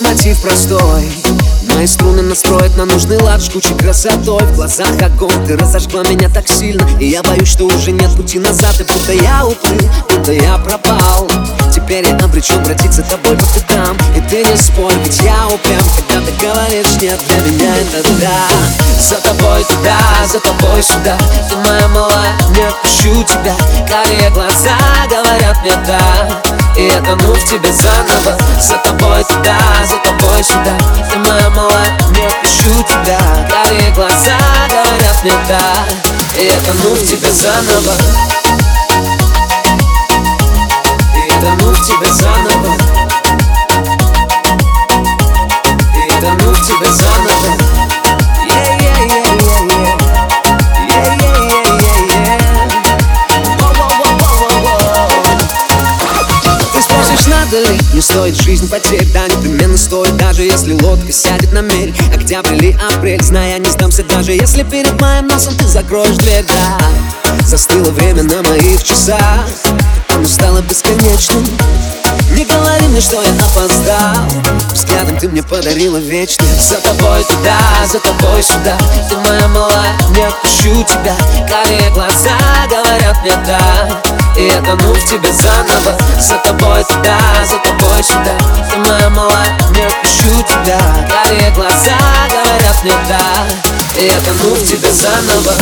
мотив простой. Мои струны настроят на нужный лад Жгучей красотой. В глазах огонь Ты разожгла меня так сильно. И я боюсь, что уже нет пути назад И будто я уплыл, будто я пропал. Теперь я обречен обратиться тобой по пятам. И ты не спорь, ведь я упрям Когда ты говоришь нет, для меня это да За тобой туда, за тобой сюда. Ты моя малая, не отпущу тебя. Карие глаза говорят мне да я тону в тебе заново. За тобой туда, за тобой сюда. Ты моя малая, не отпущу тебя. Карие глаза говорят мне И я тону в тебе заново. Тону в тебе заново. И тону в тебе заново ли не стоит жизнь потерь Да, непременно стоит, даже если лодка сядет на мель. Октябрь или апрель, зная, не сдамся Даже если перед моим носом ты закроешь дверь, да. Застыло время на моих часах Оно стало бесконечным. Не говори мне, что я опоздал. Взглядом ты мне подарила вечность. За тобой туда, за тобой сюда. Ты моя малая, не отпущу тебя. Карие глаза говорят мне да И я тону в тебе заново. За тобой туда, за тобой сюда. Ты моя малая, не отпущу тебя. Карие глаза говорят мне да И я тону в тебе заново.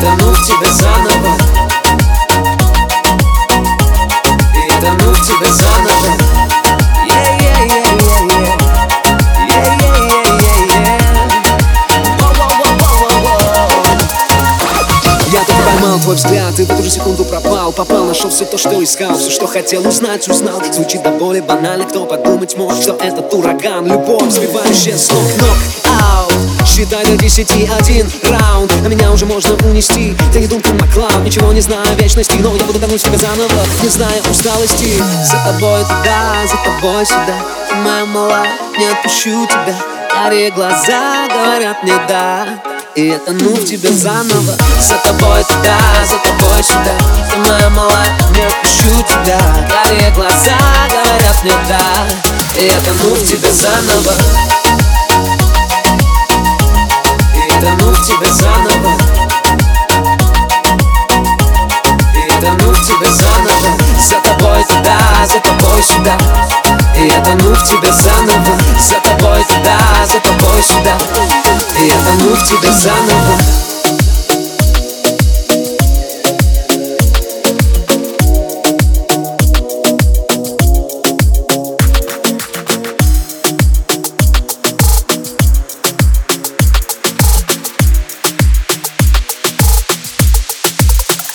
Тону в тебе заново взгляд и в эту же секунду пропал Попал, нашел все то, что искал Все, что хотел узнать, узнал. Звучит до боли банально, кто подумать мог Что этот ураган, любовь, сбивающая с ног. Ног, ау Считай до десяти один раунд А меня уже можно унести. Ты не думай, Маклауд Ничего не знаю о вечности Но я буду тонуть тебя заново Не зная усталости. За тобой туда, за тобой сюда моя малая, не отпущу тебя. Карие глаза говорят мне да и я тону в тебе заново. За тобой туда, за тобой сюда. Ты моя малая, не отпущу тебя. Карие глаза говорят мне да И я тону в тебе заново. И тону в тебе заново. И тону в тебе заново. За тобой туда, за тобой сюда. И я тону в тебе заново. За тобой туда, за тобой сюда я тону в тебе заново